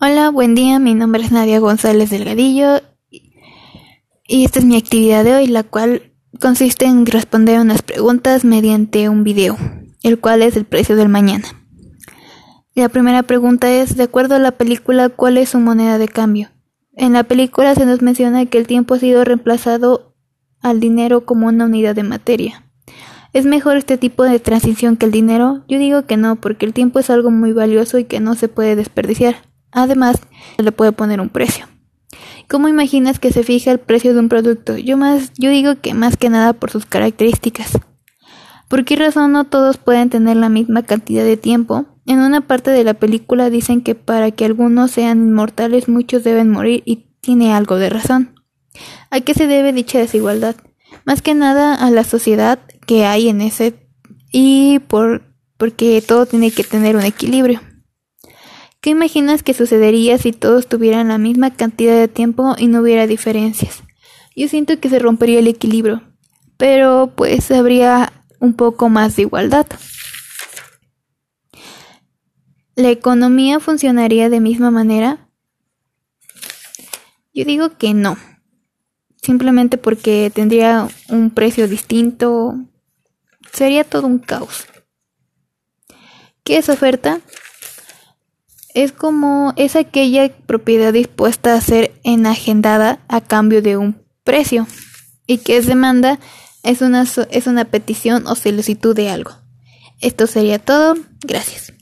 Hola, buen día, mi nombre es Nadia González Delgadillo y esta es mi actividad de hoy, la cual consiste en responder unas preguntas mediante un video, el cual es el precio del mañana. La primera pregunta es, de acuerdo a la película, ¿cuál es su moneda de cambio? En la película se nos menciona que el tiempo ha sido reemplazado al dinero como una unidad de materia. ¿Es mejor este tipo de transición que el dinero? Yo digo que no, porque el tiempo es algo muy valioso y que no se puede desperdiciar. Además, le puede poner un precio. ¿Cómo imaginas que se fija el precio de un producto? Yo más, yo digo que más que nada por sus características. ¿Por qué razón no todos pueden tener la misma cantidad de tiempo? En una parte de la película dicen que para que algunos sean inmortales muchos deben morir y tiene algo de razón. ¿A qué se debe dicha desigualdad? Más que nada a la sociedad que hay en ese y por porque todo tiene que tener un equilibrio. ¿Qué imaginas que sucedería si todos tuvieran la misma cantidad de tiempo y no hubiera diferencias? Yo siento que se rompería el equilibrio, pero pues habría un poco más de igualdad. ¿La economía funcionaría de misma manera? Yo digo que no. Simplemente porque tendría un precio distinto. Sería todo un caos. ¿Qué es oferta? Es como es aquella propiedad dispuesta a ser enagendada a cambio de un precio. Y que es demanda es una, es una petición o solicitud de algo. Esto sería todo. Gracias.